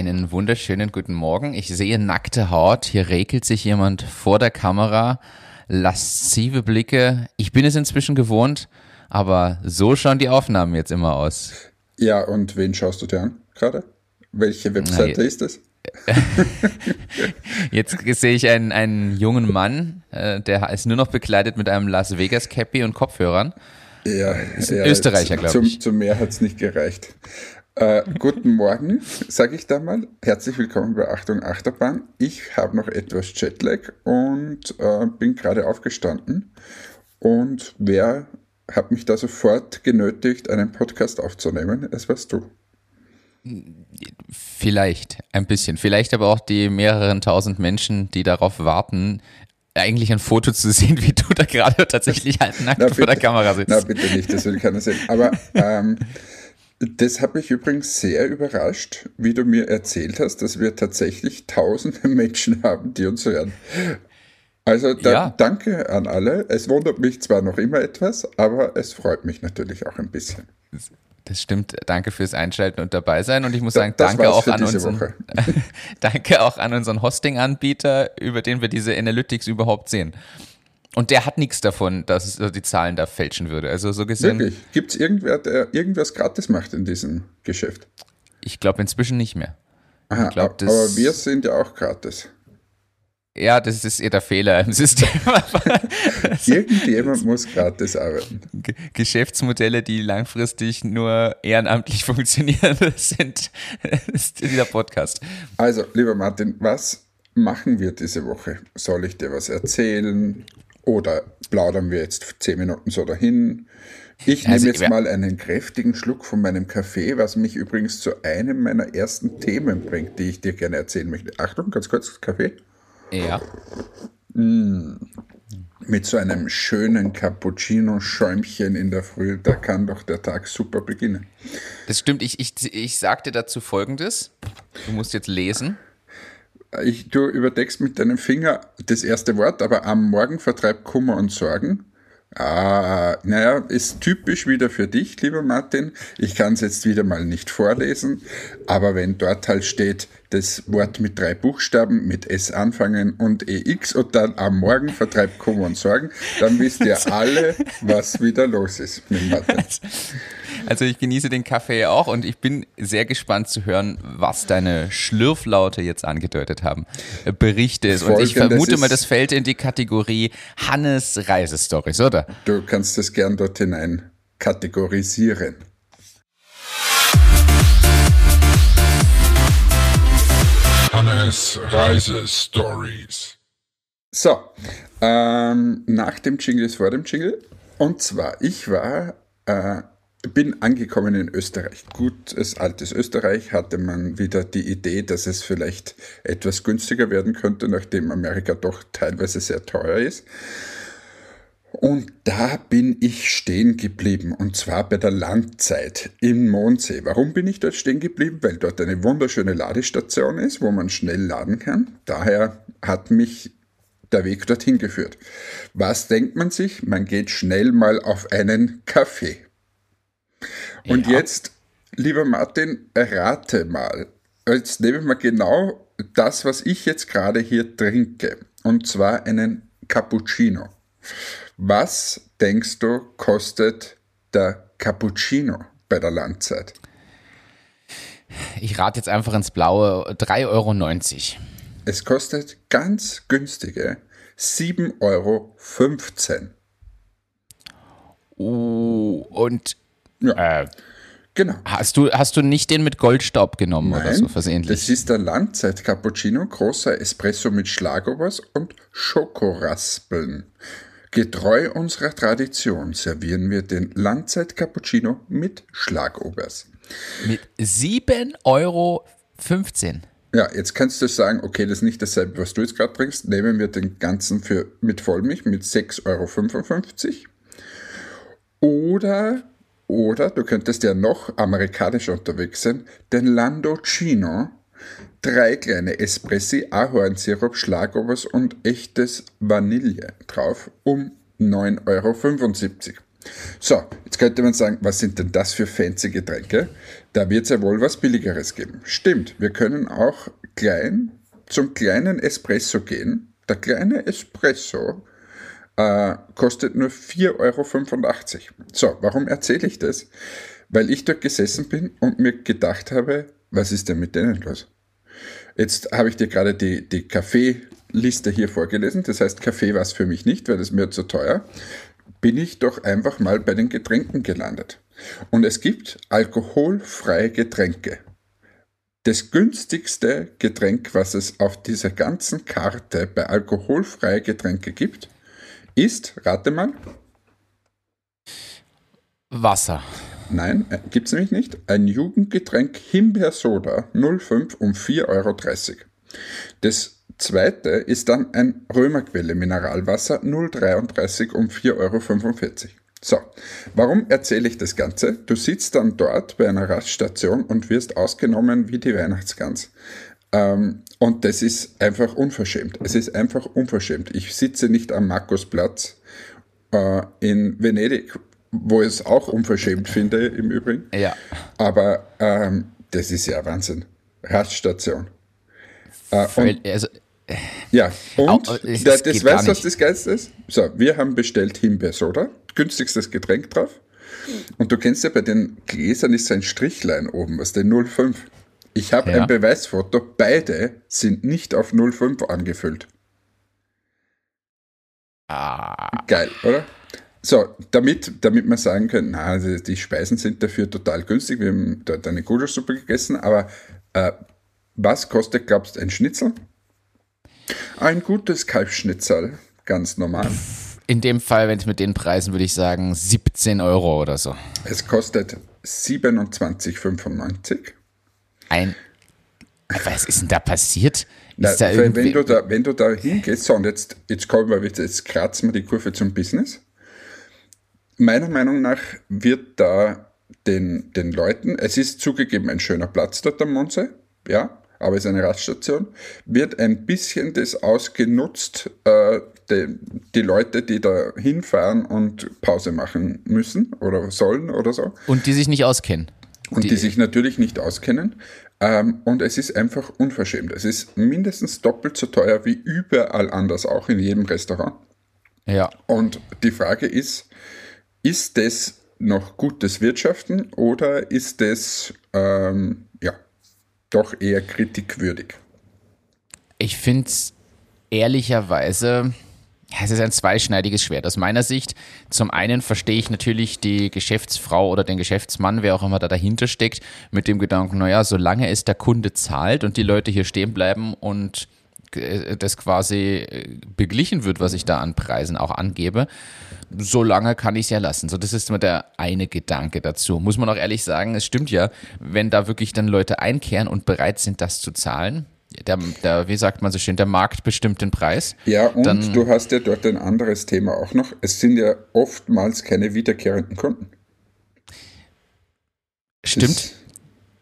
Einen wunderschönen guten Morgen. Ich sehe nackte Haut. Hier regelt sich jemand vor der Kamera. Laszive Blicke. Ich bin es inzwischen gewohnt, aber so schauen die Aufnahmen jetzt immer aus. Ja, und wen schaust du dir an gerade? Welche Webseite ist das? Jetzt sehe ich einen, einen jungen Mann, äh, der ist nur noch bekleidet mit einem Las Vegas Cappy und Kopfhörern. Ja, ist ja, Österreicher, glaube ich. Zum mehr hat es nicht gereicht. Äh, guten Morgen, sage ich da mal. Herzlich willkommen bei Achtung Achterbahn. Ich habe noch etwas Jetlag und äh, bin gerade aufgestanden. Und wer hat mich da sofort genötigt, einen Podcast aufzunehmen? Es warst du. Vielleicht, ein bisschen. Vielleicht aber auch die mehreren tausend Menschen, die darauf warten, eigentlich ein Foto zu sehen, wie du da gerade tatsächlich halt nackt Na, vor der Kamera sitzt. Na, bitte nicht, das will keiner sehen. Aber ähm, das hat mich übrigens sehr überrascht, wie du mir erzählt hast, dass wir tatsächlich tausende Menschen haben, die uns hören. Also da, ja. danke an alle. Es wundert mich zwar noch immer etwas, aber es freut mich natürlich auch ein bisschen. Das stimmt. Danke fürs Einschalten und dabei sein. Und ich muss sagen, das danke auch an unseren, danke auch an unseren Hosting-Anbieter, über den wir diese Analytics überhaupt sehen. Und der hat nichts davon, dass er die Zahlen da fälschen würde. Also so gesehen. Wirklich? Gibt es irgendwer, der irgendwas gratis macht in diesem Geschäft? Ich glaube inzwischen nicht mehr. Aha, glaub, aber wir sind ja auch gratis. Ja, das ist eher der Fehler im System. Irgendjemand muss gratis arbeiten. Geschäftsmodelle, die langfristig nur ehrenamtlich funktionieren, sind ist dieser Podcast. Also, lieber Martin, was machen wir diese Woche? Soll ich dir was erzählen? Oder plaudern wir jetzt zehn Minuten so dahin? Ich nehme also, jetzt mal einen kräftigen Schluck von meinem Kaffee, was mich übrigens zu einem meiner ersten Themen bringt, die ich dir gerne erzählen möchte. Achtung, ganz kurz, Kaffee. Ja. Mm, mit so einem schönen Cappuccino-Schäumchen in der Früh, da kann doch der Tag super beginnen. Das stimmt, ich, ich, ich sagte dazu folgendes. Du musst jetzt lesen. Ich, du überdeckst mit deinem Finger das erste Wort, aber am Morgen vertreibt Kummer und Sorgen. Ah, naja, ist typisch wieder für dich, lieber Martin. Ich kann es jetzt wieder mal nicht vorlesen, aber wenn dort halt steht, das Wort mit drei Buchstaben, mit S anfangen und EX und dann am Morgen vertreibt Kummer und Sorgen, dann wisst ihr alle, was wieder los ist mit Martin. Also ich genieße den Kaffee auch und ich bin sehr gespannt zu hören, was deine Schlürflaute jetzt angedeutet haben. Berichte es. Und ich vermute mal, das fällt in die Kategorie Hannes Reisestories, oder? Du kannst es gern dort hinein kategorisieren. Hannes Reisestories. So, ähm, nach dem Jingle ist vor dem Jingle. Und zwar, ich war äh, bin angekommen in Österreich. Gutes altes Österreich hatte man wieder die Idee, dass es vielleicht etwas günstiger werden könnte, nachdem Amerika doch teilweise sehr teuer ist. Und da bin ich stehen geblieben, und zwar bei der Landzeit im Mondsee. Warum bin ich dort stehen geblieben? Weil dort eine wunderschöne Ladestation ist, wo man schnell laden kann. Daher hat mich der Weg dorthin geführt. Was denkt man sich? Man geht schnell mal auf einen Kaffee. Und ja. jetzt, lieber Martin, rate mal. Jetzt nehmen wir genau das, was ich jetzt gerade hier trinke. Und zwar einen Cappuccino. Was denkst du, kostet der Cappuccino bei der Landzeit? Ich rate jetzt einfach ins Blaue 3,90 Euro. Es kostet ganz günstige 7,15 Euro. Oh, und ja. Äh, genau. Hast du, hast du nicht den mit Goldstaub genommen Nein, oder so versehentlich? Das ist der Landzeit Cappuccino, großer Espresso mit Schlagobers und Schokoraspeln. Getreu unserer Tradition servieren wir den Landzeit Cappuccino mit Schlagobers. Mit 7,15 Euro. Ja, jetzt kannst du sagen, okay, das ist nicht dasselbe, was du jetzt gerade trinkst. Nehmen wir den ganzen für, mit Vollmilch mit 6,55 Euro. Oder oder du könntest ja noch amerikanischer unterwegs sein, den Lando Chino, drei kleine Espressi, Ahornsirup, Schlagobers und echtes Vanille drauf um 9,75 Euro. So, jetzt könnte man sagen, was sind denn das für fancy Getränke? Da wird es ja wohl was Billigeres geben. Stimmt, wir können auch klein zum kleinen Espresso gehen. Der kleine Espresso äh, kostet nur 4,85 Euro. So, warum erzähle ich das? Weil ich dort gesessen bin und mir gedacht habe, was ist denn mit denen los? Jetzt habe ich dir gerade die, die Kaffeeliste hier vorgelesen. Das heißt, Kaffee war es für mich nicht, weil das mir zu teuer. Bin ich doch einfach mal bei den Getränken gelandet. Und es gibt alkoholfreie Getränke. Das günstigste Getränk, was es auf dieser ganzen Karte bei alkoholfreie Getränke gibt, ist, rate mal. Wasser. Nein, äh, gibt es nämlich nicht. Ein Jugendgetränk Himbeersoda 05 um 4,30 Euro. Das zweite ist dann ein Römerquelle Mineralwasser 0,33 um 4,45 Euro. So, warum erzähle ich das Ganze? Du sitzt dann dort bei einer Raststation und wirst ausgenommen wie die Weihnachtsgans. Ähm, und das ist einfach unverschämt. Es ist einfach unverschämt. Ich sitze nicht am Markusplatz äh, in Venedig, wo ich es auch unverschämt finde im Übrigen. Ja. Aber ähm, das ist ja Wahnsinn. Raststation. Äh, und, also, ja, und oh, das, das weißt du, was das Geilste ist? So, wir haben bestellt Himbeersoda, günstigstes Getränk drauf. Und du kennst ja, bei den Gläsern ist ein Strichlein oben, was der 05. Ich habe ja. ein Beweisfoto, beide sind nicht auf 05 angefüllt. Ah. Geil, oder? So, damit, damit wir sagen können, na, die Speisen sind dafür total günstig. Wir haben dort eine Gulaschsuppe gegessen, aber äh, was kostet, glaubst du, ein Schnitzel? Ein gutes Kalbschnitzel, ganz normal. In dem Fall, wenn es mit den Preisen, würde ich sagen, 17 Euro oder so. Es kostet 27,95. Ein. Was ist denn da passiert? Na, da wenn, du da, wenn du da hingehst, so und jetzt, jetzt kommen wir jetzt kratzen wir die Kurve zum Business. Meiner Meinung nach wird da den, den Leuten, es ist zugegeben ein schöner Platz dort am Monse, ja, aber es ist eine Raststation, wird ein bisschen das ausgenutzt, äh, die, die, Leute, die da hinfahren und Pause machen müssen oder sollen oder so. Und die sich nicht auskennen. Und die, die sich natürlich nicht auskennen. Ähm, und es ist einfach unverschämt. Es ist mindestens doppelt so teuer wie überall anders, auch in jedem Restaurant. Ja. Und die Frage ist, ist das noch gutes Wirtschaften oder ist das ähm, ja, doch eher kritikwürdig? Ich finde es ehrlicherweise ja, es ist ein zweischneidiges Schwert. Aus meiner Sicht, zum einen verstehe ich natürlich die Geschäftsfrau oder den Geschäftsmann, wer auch immer da dahinter steckt, mit dem Gedanken, naja, solange es der Kunde zahlt und die Leute hier stehen bleiben und äh, das quasi äh, beglichen wird, was ich da an Preisen auch angebe, solange kann ich es ja lassen. So, das ist immer der eine Gedanke dazu. Muss man auch ehrlich sagen, es stimmt ja, wenn da wirklich dann Leute einkehren und bereit sind, das zu zahlen, der, der, wie sagt man so schön, der Markt bestimmt den Preis. Ja, und dann, du hast ja dort ein anderes Thema auch noch. Es sind ja oftmals keine wiederkehrenden Kunden. Stimmt.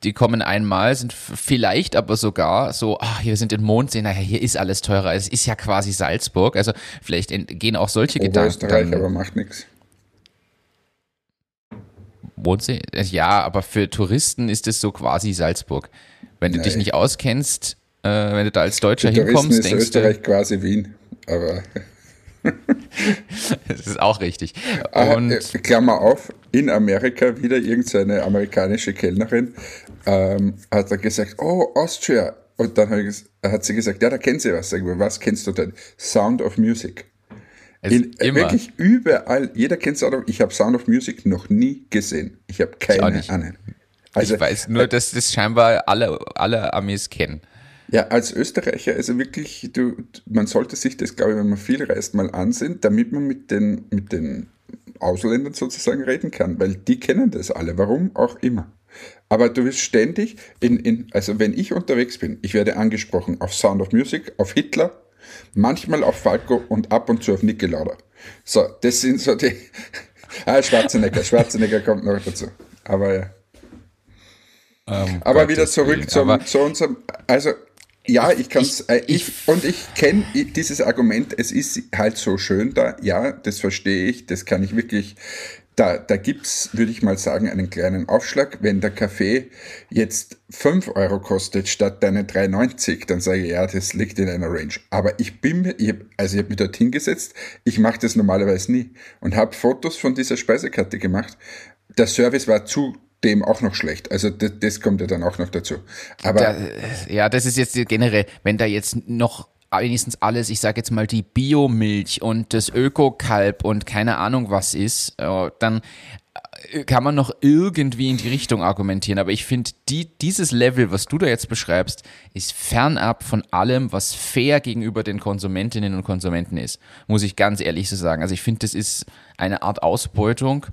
die kommen einmal, sind vielleicht aber sogar so, ach, wir sind in Mondsee, naja, hier ist alles teurer. Es ist ja quasi Salzburg. Also vielleicht gehen auch solche Gedanken. Österreich, aber macht nichts. Mondsee? Ja, aber für Touristen ist es so quasi Salzburg. Wenn du Nein. dich nicht auskennst, äh, wenn du da als Deutscher hinkommst, ist denkst Österreich du. quasi Wien, aber. das ist auch richtig. Ah, Und äh, Klammer auf, in Amerika wieder irgendeine amerikanische Kellnerin ähm, hat er gesagt, oh, Austria. Und dann hat, hat sie gesagt, ja, da kennt sie was. Sag ich, was kennst du denn? Sound of Music. In, wirklich überall, jeder kennt Sound of Ich habe Sound of Music noch nie gesehen. Ich habe keine Ahnung. Also, ich weiß nur, dass das scheinbar alle, alle Amis kennen. Ja, als Österreicher, also wirklich, du, man sollte sich das, glaube ich, wenn man viel reist, mal ansehen, damit man mit den, mit den Ausländern sozusagen reden kann, weil die kennen das alle, warum auch immer. Aber du wirst ständig, in, in, also wenn ich unterwegs bin, ich werde angesprochen auf Sound of Music, auf Hitler, manchmal auf Falco und ab und zu auf Niki Lauda. So, das sind so die. ah, Schwarzenegger, Schwarzenegger kommt noch dazu. Aber ja. Um, Aber Gottes wieder zurück zum, zu unserem. Also, ja, ich kann es. Äh, ich, und ich kenne dieses Argument, es ist halt so schön da. Ja, das verstehe ich, das kann ich wirklich da, da gibt es, würde ich mal sagen, einen kleinen Aufschlag. Wenn der Kaffee jetzt 5 Euro kostet statt deine 3,90, dann sage ich, ja, das liegt in einer Range. Aber ich bin mir, ich hab, also ich habe mich dort hingesetzt, ich mache das normalerweise nie und habe Fotos von dieser Speisekarte gemacht. Der Service war zudem auch noch schlecht. Also das, das, kommt ja dann auch noch dazu. Aber da, ja, das ist jetzt generell, wenn da jetzt noch wenigstens alles, ich sage jetzt mal die Biomilch und das Öko-Kalb und keine Ahnung was ist, äh, dann äh, kann man noch irgendwie in die Richtung argumentieren. Aber ich finde, die, dieses Level, was du da jetzt beschreibst, ist fernab von allem, was fair gegenüber den Konsumentinnen und Konsumenten ist. Muss ich ganz ehrlich so sagen. Also ich finde, das ist eine Art Ausbeutung,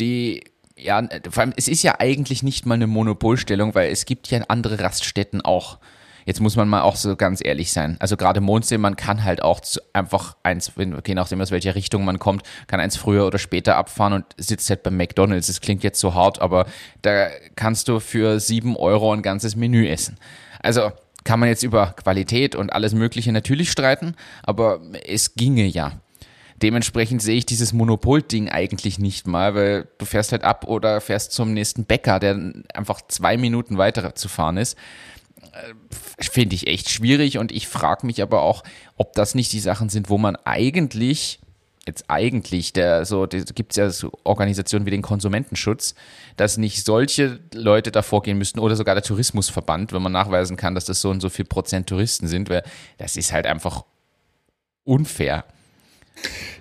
die ja, vor allem, es ist ja eigentlich nicht mal eine Monopolstellung, weil es gibt ja andere Raststätten auch. Jetzt muss man mal auch so ganz ehrlich sein. Also gerade Mondsee, man kann halt auch einfach eins, je nachdem aus welcher Richtung man kommt, kann eins früher oder später abfahren und sitzt halt beim McDonalds. Das klingt jetzt so hart, aber da kannst du für sieben Euro ein ganzes Menü essen. Also kann man jetzt über Qualität und alles Mögliche natürlich streiten, aber es ginge ja. Dementsprechend sehe ich dieses Monopol-Ding eigentlich nicht mal, weil du fährst halt ab oder fährst zum nächsten Bäcker, der einfach zwei Minuten weiter zu fahren ist. Äh, finde ich echt schwierig und ich frage mich aber auch, ob das nicht die Sachen sind, wo man eigentlich jetzt eigentlich, der so, gibt es ja so Organisationen wie den Konsumentenschutz, dass nicht solche Leute davor gehen müssten oder sogar der Tourismusverband, wenn man nachweisen kann, dass das so und so viel Prozent Touristen sind, weil das ist halt einfach unfair.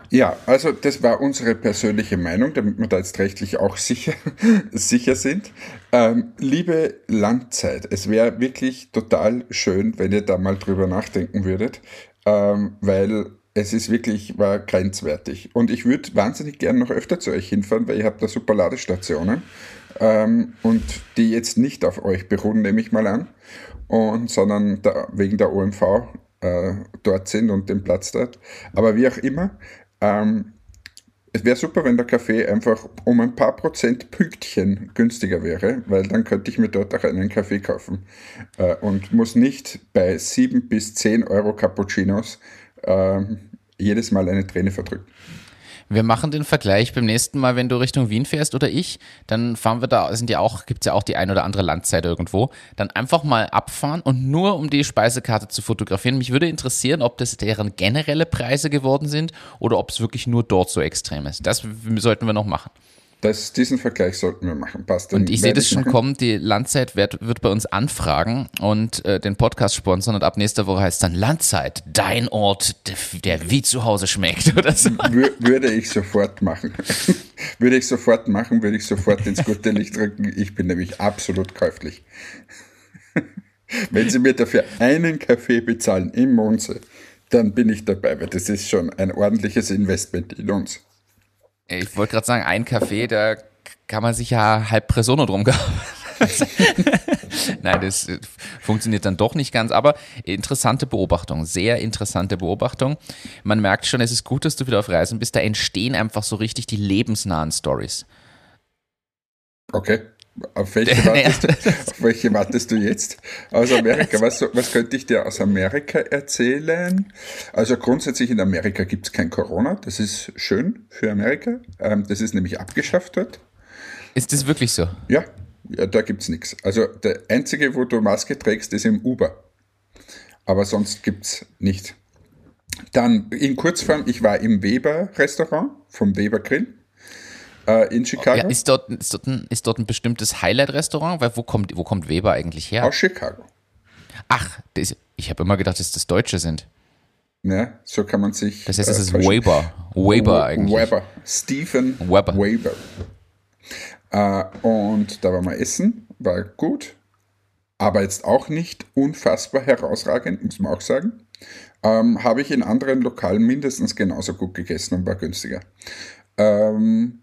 Ja, also das war unsere persönliche Meinung, damit wir da jetzt rechtlich auch sicher, sicher sind. Ähm, liebe Langzeit, es wäre wirklich total schön, wenn ihr da mal drüber nachdenken würdet, ähm, weil es ist wirklich, war grenzwertig. Und ich würde wahnsinnig gerne noch öfter zu euch hinfahren, weil ihr habt da super Ladestationen ähm, und die jetzt nicht auf euch beruhen, nehme ich mal an, und, sondern da, wegen der OMV äh, dort sind und den Platz dort. Aber wie auch immer, ähm, es wäre super, wenn der Kaffee einfach um ein paar Prozent Pünktchen günstiger wäre, weil dann könnte ich mir dort auch einen Kaffee kaufen äh, und muss nicht bei 7 bis 10 Euro Cappuccinos äh, jedes Mal eine Träne verdrücken. Wir machen den Vergleich beim nächsten Mal, wenn du Richtung Wien fährst oder ich, dann fahren wir da, sind ja auch, gibt es ja auch die ein oder andere Landzeit irgendwo, dann einfach mal abfahren und nur um die Speisekarte zu fotografieren. Mich würde interessieren, ob das deren generelle Preise geworden sind oder ob es wirklich nur dort so extrem ist. Das sollten wir noch machen. Das, diesen Vergleich sollten wir machen. Passt. Und ich sehe das schon machen. kommen. Die Landzeit wird, wird bei uns anfragen und äh, den Podcast sponsern. Und ab nächster Woche heißt es dann Landzeit, dein Ort, der, wie zu Hause schmeckt. Oder so. Würde ich sofort machen. würde ich sofort machen, würde ich sofort ins gute Licht drücken. Ich bin nämlich absolut käuflich. Wenn Sie mir dafür einen Kaffee bezahlen im Monse, dann bin ich dabei, weil das ist schon ein ordentliches Investment in uns. Ich wollte gerade sagen, ein Kaffee, da kann man sich ja halb Presono drum kaufen. Nein, das äh, funktioniert dann doch nicht ganz, aber interessante Beobachtung, sehr interessante Beobachtung. Man merkt schon, es ist gut, dass du wieder auf Reisen bist, da entstehen einfach so richtig die lebensnahen Stories. Okay. Auf welche, wartest, auf welche wartest du jetzt? Aus Amerika, was, was könnte ich dir aus Amerika erzählen? Also grundsätzlich in Amerika gibt es kein Corona, das ist schön für Amerika. Ähm, das ist nämlich abgeschafft dort. Ist das wirklich so? Ja, ja da gibt es nichts. Also der einzige, wo du Maske trägst, ist im Uber. Aber sonst gibt es nicht. Dann in Kurzform, ich war im Weber-Restaurant vom Weber Grill äh, in Chicago. Ja, ist, dort, ist, dort ein, ist dort ein bestimmtes Highlight-Restaurant? Weil wo kommt, wo kommt Weber eigentlich her? Aus Chicago. Ach, das, ich habe immer gedacht, dass das Deutsche sind. Ja, so kann man sich. Das heißt, es äh, ist Weber. Weber eigentlich. Weber. Stephen Weber. Weber. Äh, und da waren wir essen, war gut, aber jetzt auch nicht unfassbar herausragend, muss man auch sagen. Ähm, Habe ich in anderen Lokalen mindestens genauso gut gegessen und war günstiger. Ähm,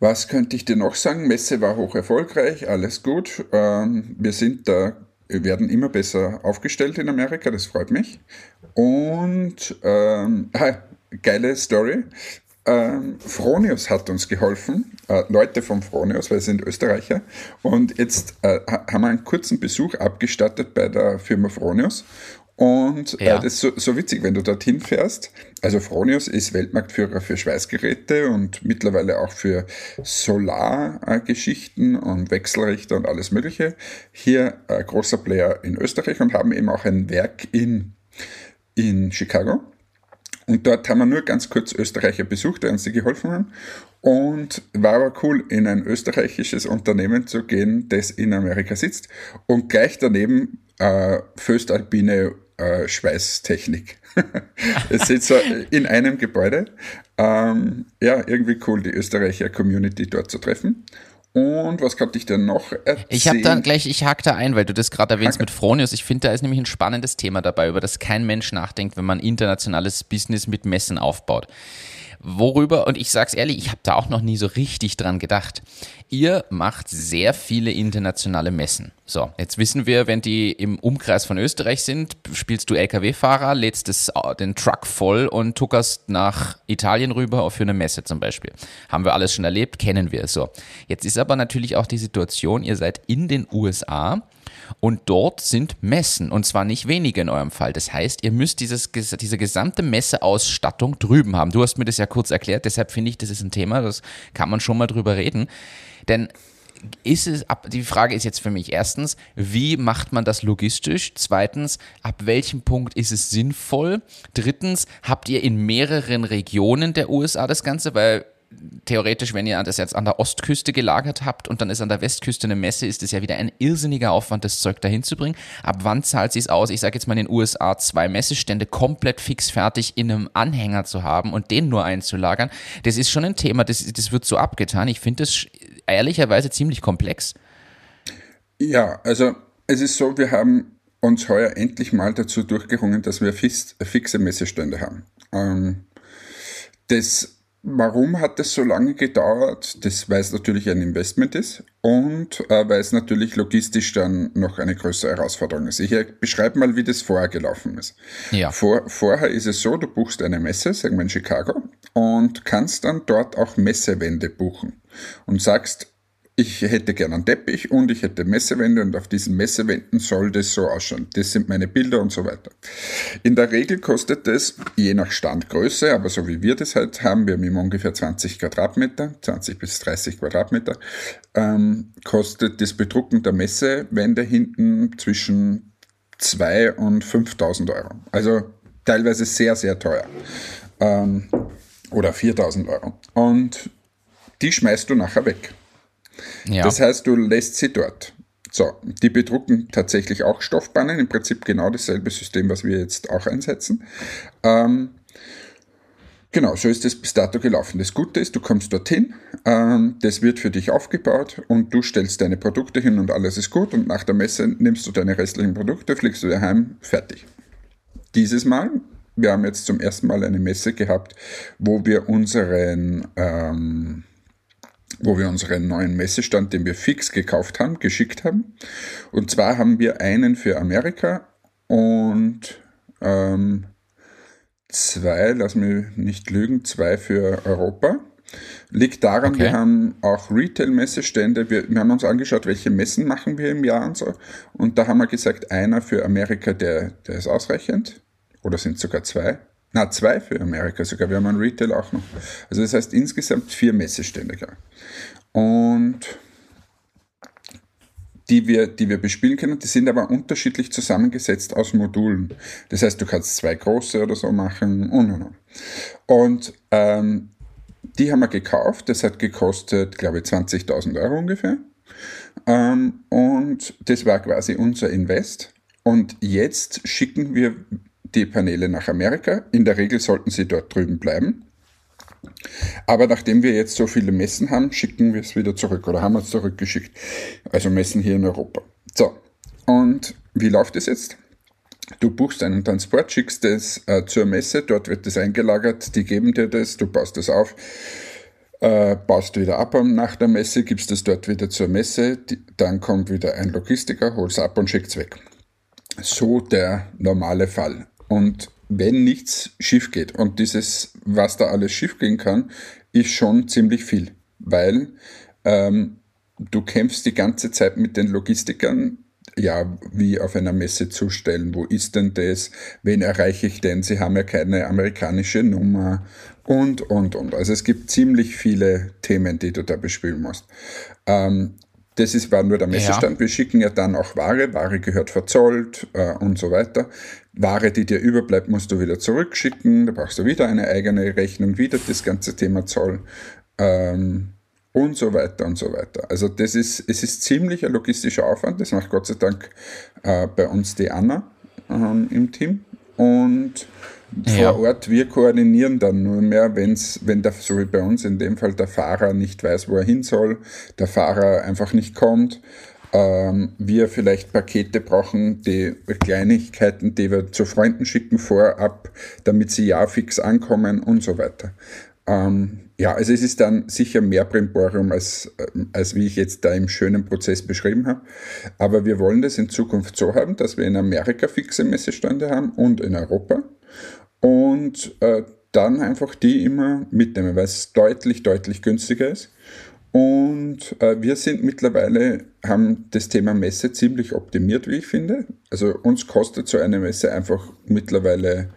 was könnte ich dir noch sagen? Messe war hoch erfolgreich, alles gut. Ähm, wir sind da, werden immer besser aufgestellt in Amerika, das freut mich. Und ähm, geile Story. Ähm, Fronius hat uns geholfen, äh, Leute von Fronius, weil sie sind Österreicher. Und jetzt äh, haben wir einen kurzen Besuch abgestattet bei der Firma Fronius Und äh, ja. äh, das ist so, so, witzig, wenn du dorthin fährst. Also Fronius ist Weltmarktführer für Schweißgeräte und mittlerweile auch für Solargeschichten und Wechselrichter und alles Mögliche. Hier äh, großer Player in Österreich und haben eben auch ein Werk in, in Chicago. Und dort haben wir nur ganz kurz Österreicher besucht, der uns die geholfen haben. Und war aber cool, in ein österreichisches Unternehmen zu gehen, das in Amerika sitzt und gleich daneben äh, Föstalpine äh, Schweißtechnik. es sitzt so in einem Gebäude. Ähm, ja, irgendwie cool, die Österreicher Community dort zu treffen. Und was kann ich denn noch erzählen? Ich habe da gleich, ich hake da ein, weil du das gerade erwähnst mit Fronius. Ich finde, da ist nämlich ein spannendes Thema dabei, über das kein Mensch nachdenkt, wenn man internationales Business mit Messen aufbaut. Worüber, und ich sag's ehrlich, ich habe da auch noch nie so richtig dran gedacht. Ihr macht sehr viele internationale Messen. So, jetzt wissen wir, wenn die im Umkreis von Österreich sind, spielst du LKW-Fahrer, lädst das, den Truck voll und tuckerst nach Italien rüber für eine Messe zum Beispiel. Haben wir alles schon erlebt, kennen wir. So, jetzt ist aber natürlich auch die Situation, ihr seid in den USA und dort sind Messen und zwar nicht wenige in eurem Fall. Das heißt, ihr müsst dieses, diese gesamte Messeausstattung drüben haben. Du hast mir das ja kurz erklärt, deshalb finde ich, das ist ein Thema, das kann man schon mal drüber reden. Denn ist es, die Frage ist jetzt für mich erstens, wie macht man das logistisch? Zweitens, ab welchem Punkt ist es sinnvoll? Drittens, habt ihr in mehreren Regionen der USA das Ganze? Weil theoretisch, wenn ihr das jetzt an der Ostküste gelagert habt und dann ist an der Westküste eine Messe, ist es ja wieder ein irrsinniger Aufwand, das Zeug dahin zu bringen. Ab wann zahlt es aus? Ich sage jetzt mal in den USA zwei Messestände komplett fix fertig in einem Anhänger zu haben und den nur einzulagern. Das ist schon ein Thema, das, das wird so abgetan. Ich finde das ehrlicherweise ziemlich komplex. Ja, also es ist so, wir haben uns heuer endlich mal dazu durchgerungen, dass wir fix, fixe Messestände haben. Ähm, das Warum hat es so lange gedauert? Das, weil es natürlich ein Investment ist und äh, weil es natürlich logistisch dann noch eine größere Herausforderung ist. Ich beschreibe mal, wie das vorher gelaufen ist. Ja. Vor, vorher ist es so, du buchst eine Messe, sagen wir in Chicago, und kannst dann dort auch Messewände buchen und sagst, ich hätte gern einen Teppich und ich hätte Messewände und auf diesen Messewänden soll das so ausschauen. Das sind meine Bilder und so weiter. In der Regel kostet das, je nach Standgröße, aber so wie wir das halt haben, wir haben immer ungefähr 20 Quadratmeter, 20 bis 30 Quadratmeter, ähm, kostet das Bedrucken der Messewände hinten zwischen 2 und 5000 Euro. Also teilweise sehr, sehr teuer. Ähm, oder 4000 Euro. Und die schmeißt du nachher weg. Ja. Das heißt, du lässt sie dort. So, die bedrucken tatsächlich auch Stoffbannen, im Prinzip genau dasselbe System, was wir jetzt auch einsetzen. Ähm, genau, so ist es bis dato gelaufen. Das Gute ist, du kommst dorthin, ähm, das wird für dich aufgebaut und du stellst deine Produkte hin und alles ist gut und nach der Messe nimmst du deine restlichen Produkte, fliegst du daheim, fertig. Dieses Mal, wir haben jetzt zum ersten Mal eine Messe gehabt, wo wir unseren ähm, wo wir unseren neuen Messestand, den wir fix gekauft haben, geschickt haben. Und zwar haben wir einen für Amerika und ähm, zwei, lass mich nicht lügen, zwei für Europa. Liegt daran, okay. wir haben auch Retail-Messestände. Wir, wir, haben uns angeschaut, welche Messen machen wir im Jahr und so. Und da haben wir gesagt, einer für Amerika, der, der ist ausreichend. Oder sind sogar zwei. Na, zwei für Amerika sogar. Wir haben einen Retail auch noch. Also das heißt insgesamt vier Messestände. Klar. Und die wir, die wir bespielen können, die sind aber unterschiedlich zusammengesetzt aus Modulen. Das heißt, du kannst zwei große oder so machen und und und. Und ähm, die haben wir gekauft. Das hat gekostet, glaube ich, 20.000 Euro ungefähr. Ähm, und das war quasi unser Invest. Und jetzt schicken wir die Paneele nach Amerika. In der Regel sollten sie dort drüben bleiben. Aber nachdem wir jetzt so viele Messen haben, schicken wir es wieder zurück oder haben es zurückgeschickt. Also Messen hier in Europa. So, und wie läuft es jetzt? Du buchst einen Transport, schickst es äh, zur Messe, dort wird es eingelagert, die geben dir das, du baust es auf, äh, baust wieder ab nach der Messe, gibst es dort wieder zur Messe, die, dann kommt wieder ein Logistiker, holt es ab und schickt es weg. So der normale Fall. Und wenn nichts schief geht, und dieses, was da alles schief gehen kann, ist schon ziemlich viel, weil ähm, du kämpfst die ganze Zeit mit den Logistikern. ja, wie auf einer Messe zustellen. Wo ist denn das? Wen erreiche ich denn? Sie haben ja keine amerikanische Nummer und, und, und. Also es gibt ziemlich viele Themen, die du da bespielen musst. Ähm, das ist, war nur der Messestand. Ja. Wir schicken ja dann auch Ware. Ware gehört verzollt äh, und so weiter. Ware, die dir überbleibt, musst du wieder zurückschicken. Da brauchst du wieder eine eigene Rechnung, wieder das ganze Thema Zoll. Ähm, und so weiter und so weiter. Also das ist, es ist ziemlich ein logistischer Aufwand. Das macht Gott sei Dank äh, bei uns die Anna ähm, im Team. Und ja. vor Ort, wir koordinieren dann nur mehr, wenn's, wenn der, so wie bei uns in dem Fall, der Fahrer nicht weiß, wo er hin soll, der Fahrer einfach nicht kommt, ähm, wir vielleicht Pakete brauchen, die Kleinigkeiten, die wir zu Freunden schicken vorab, damit sie ja fix ankommen und so weiter. Ähm, ja, also es ist dann sicher mehr Brimborium, als, als wie ich jetzt da im schönen Prozess beschrieben habe. Aber wir wollen das in Zukunft so haben, dass wir in Amerika fixe Messestände haben und in Europa. Und äh, dann einfach die immer mitnehmen, weil es deutlich, deutlich günstiger ist. Und äh, wir sind mittlerweile, haben das Thema Messe ziemlich optimiert, wie ich finde. Also uns kostet so eine Messe einfach mittlerweile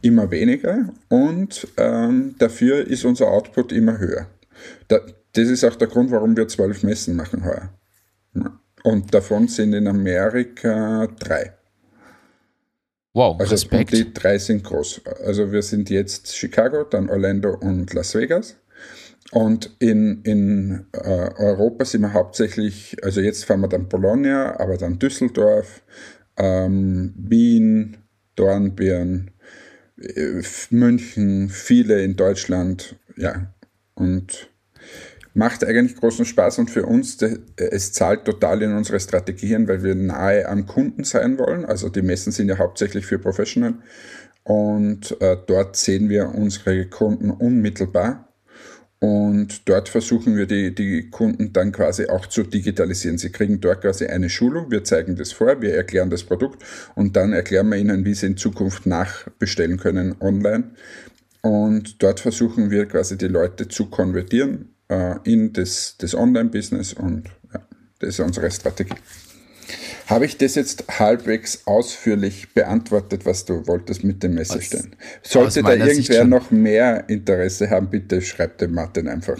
immer weniger und ähm, dafür ist unser Output immer höher. Da, das ist auch der Grund, warum wir zwölf Messen machen heuer. Und davon sind in Amerika drei. Wow, also Respekt. die drei sind groß. Also wir sind jetzt Chicago, dann Orlando und Las Vegas. Und in, in äh, Europa sind wir hauptsächlich, also jetzt fahren wir dann Bologna, aber dann Düsseldorf, ähm, Wien, Dornbirn, äh, München, viele in Deutschland, ja. Und macht eigentlich großen Spaß und für uns, es zahlt total in unsere Strategien, weil wir nahe am Kunden sein wollen. Also die Messen sind ja hauptsächlich für Professional und äh, dort sehen wir unsere Kunden unmittelbar und dort versuchen wir die, die Kunden dann quasi auch zu digitalisieren. Sie kriegen dort quasi eine Schulung, wir zeigen das vor, wir erklären das Produkt und dann erklären wir ihnen, wie sie in Zukunft nachbestellen können online. Und dort versuchen wir quasi die Leute zu konvertieren äh, in das, das Online-Business und ja, das ist unsere Strategie. Habe ich das jetzt halbwegs ausführlich beantwortet, was du wolltest mit dem Messer stellen? Sollte da irgendwer noch mehr Interesse haben, bitte schreibt dem Martin einfach.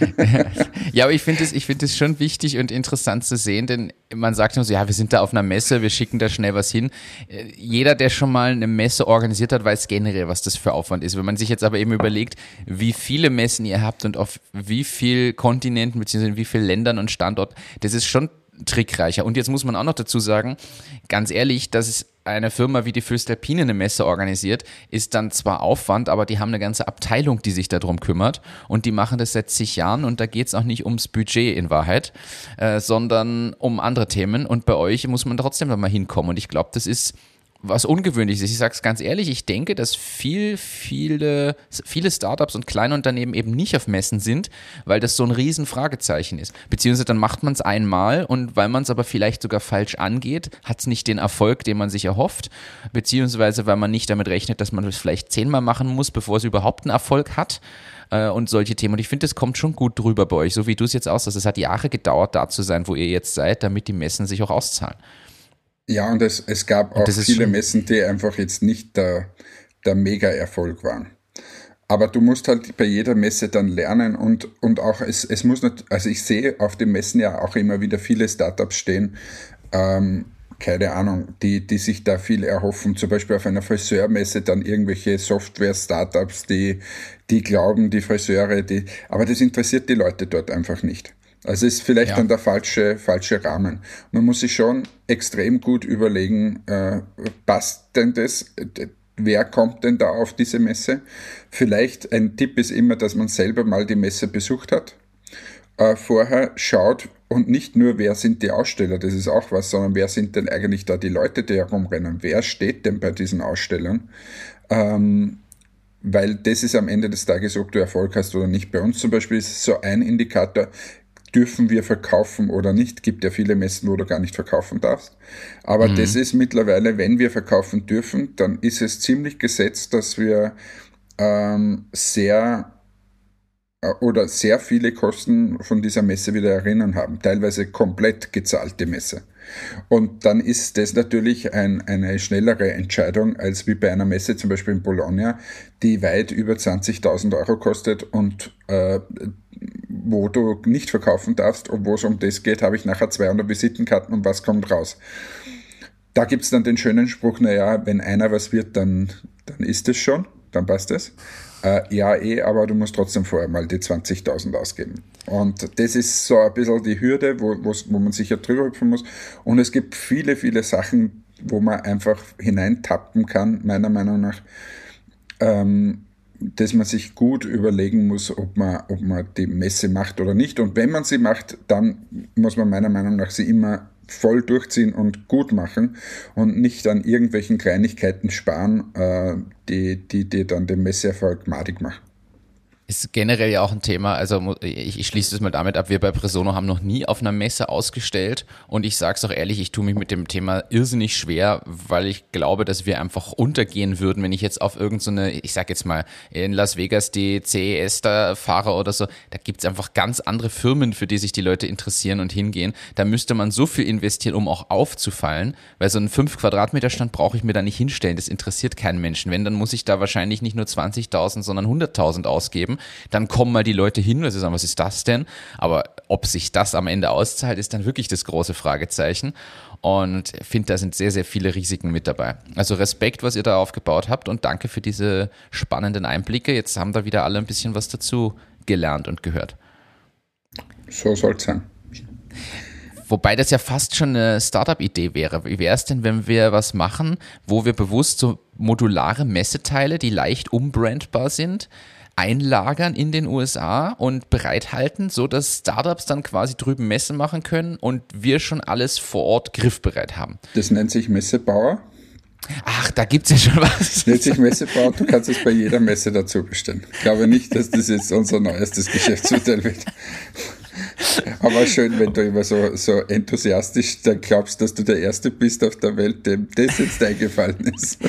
ja, aber ich finde es find schon wichtig und interessant zu sehen, denn man sagt immer so, ja, wir sind da auf einer Messe, wir schicken da schnell was hin. Äh, jeder, der schon mal eine Messe organisiert hat, weiß generell, was das für Aufwand ist. Wenn man sich jetzt aber eben überlegt, wie viele Messen ihr habt und auf wie viel Kontinenten bzw. in wie vielen Ländern und Standorten, das ist schon trickreicher. Und jetzt muss man auch noch dazu sagen, ganz ehrlich, dass es eine Firma wie die Fürstalpine eine Messe organisiert, ist dann zwar Aufwand, aber die haben eine ganze Abteilung, die sich darum kümmert. Und die machen das seit zig Jahren und da geht es auch nicht ums Budget in Wahrheit, äh, sondern um andere Themen. Und bei euch muss man trotzdem da mal hinkommen. Und ich glaube, das ist was ungewöhnlich ist. Ich sage es ganz ehrlich, ich denke, dass viel, viele, viele Startups und Kleinunternehmen eben nicht auf Messen sind, weil das so ein riesen Fragezeichen ist. Beziehungsweise dann macht man es einmal und weil man es aber vielleicht sogar falsch angeht, hat es nicht den Erfolg, den man sich erhofft, beziehungsweise weil man nicht damit rechnet, dass man es vielleicht zehnmal machen muss, bevor es überhaupt einen Erfolg hat äh, und solche Themen. Und ich finde, das kommt schon gut drüber bei euch, so wie du es jetzt aussahst. Es hat Jahre gedauert, da zu sein, wo ihr jetzt seid, damit die Messen sich auch auszahlen. Ja, und es, es gab auch viele Messen, die einfach jetzt nicht der, der Mega-Erfolg waren. Aber du musst halt bei jeder Messe dann lernen und, und auch es, es muss nicht, also ich sehe auf den Messen ja auch immer wieder viele Startups stehen, ähm, keine Ahnung, die, die sich da viel erhoffen. Zum Beispiel auf einer Friseurmesse dann irgendwelche Software-Startups, die, die glauben, die Friseure, die, aber das interessiert die Leute dort einfach nicht. Also ist vielleicht ja. dann der falsche, falsche Rahmen. Man muss sich schon extrem gut überlegen, äh, passt denn das? Wer kommt denn da auf diese Messe? Vielleicht ein Tipp ist immer, dass man selber mal die Messe besucht hat. Äh, vorher schaut und nicht nur, wer sind die Aussteller, das ist auch was, sondern wer sind denn eigentlich da die Leute, die herumrennen? Wer steht denn bei diesen Ausstellern? Ähm, weil das ist am Ende des Tages, ob du Erfolg hast oder nicht. Bei uns zum Beispiel ist es so ein Indikator, dürfen wir verkaufen oder nicht. Gibt ja viele Messen, wo du gar nicht verkaufen darfst. Aber mhm. das ist mittlerweile, wenn wir verkaufen dürfen, dann ist es ziemlich gesetzt, dass wir ähm, sehr äh, oder sehr viele Kosten von dieser Messe wieder erinnern haben. Teilweise komplett gezahlte Messe. Und dann ist das natürlich ein, eine schnellere Entscheidung als wie bei einer Messe, zum Beispiel in Bologna, die weit über 20.000 Euro kostet und äh, wo du nicht verkaufen darfst wo es um das geht, habe ich nachher 200 Visitenkarten und was kommt raus. Da gibt es dann den schönen Spruch, naja, wenn einer was wird, dann, dann ist es schon, dann passt es. Äh, ja, eh, aber du musst trotzdem vorher mal die 20.000 ausgeben. Und das ist so ein bisschen die Hürde, wo, wo man sicher drüber hüpfen muss. Und es gibt viele, viele Sachen, wo man einfach hineintappen kann, meiner Meinung nach, ähm, dass man sich gut überlegen muss, ob man, ob man die Messe macht oder nicht. Und wenn man sie macht, dann muss man meiner Meinung nach sie immer voll durchziehen und gut machen und nicht an irgendwelchen Kleinigkeiten sparen, äh, die, die, die dann den Messeerfolg madig machen. Ist generell ja auch ein Thema, also ich, ich schließe das mal damit ab, wir bei Presono haben noch nie auf einer Messe ausgestellt. Und ich sage es auch ehrlich, ich tue mich mit dem Thema irrsinnig schwer, weil ich glaube, dass wir einfach untergehen würden, wenn ich jetzt auf irgendeine, so ich sage jetzt mal, in Las Vegas die CES da fahre oder so, da gibt es einfach ganz andere Firmen, für die sich die Leute interessieren und hingehen. Da müsste man so viel investieren, um auch aufzufallen, weil so einen 5 Quadratmeter Stand brauche ich mir da nicht hinstellen, das interessiert keinen Menschen. Wenn, dann muss ich da wahrscheinlich nicht nur 20.000, sondern 100.000 ausgeben dann kommen mal die Leute hin und sie sagen, was ist das denn? Aber ob sich das am Ende auszahlt, ist dann wirklich das große Fragezeichen. Und finde, da sind sehr, sehr viele Risiken mit dabei. Also Respekt, was ihr da aufgebaut habt und danke für diese spannenden Einblicke. Jetzt haben da wieder alle ein bisschen was dazu gelernt und gehört. So soll es sein. Wobei das ja fast schon eine Startup-Idee wäre. Wie wäre es denn, wenn wir was machen, wo wir bewusst so modulare Messeteile, die leicht umbrandbar sind, einlagern in den USA und bereithalten, so dass Startups dann quasi drüben Messe machen können und wir schon alles vor Ort griffbereit haben. Das nennt sich Messebauer. Ach, da gibt es ja schon was. Das nennt sich Messebauer, du kannst es bei jeder Messe dazu bestellen. Ich glaube nicht, dass das jetzt unser neuestes Geschäftsmodell wird. Aber schön, wenn du immer so, so enthusiastisch dann glaubst, dass du der Erste bist auf der Welt, dem das jetzt eingefallen ist.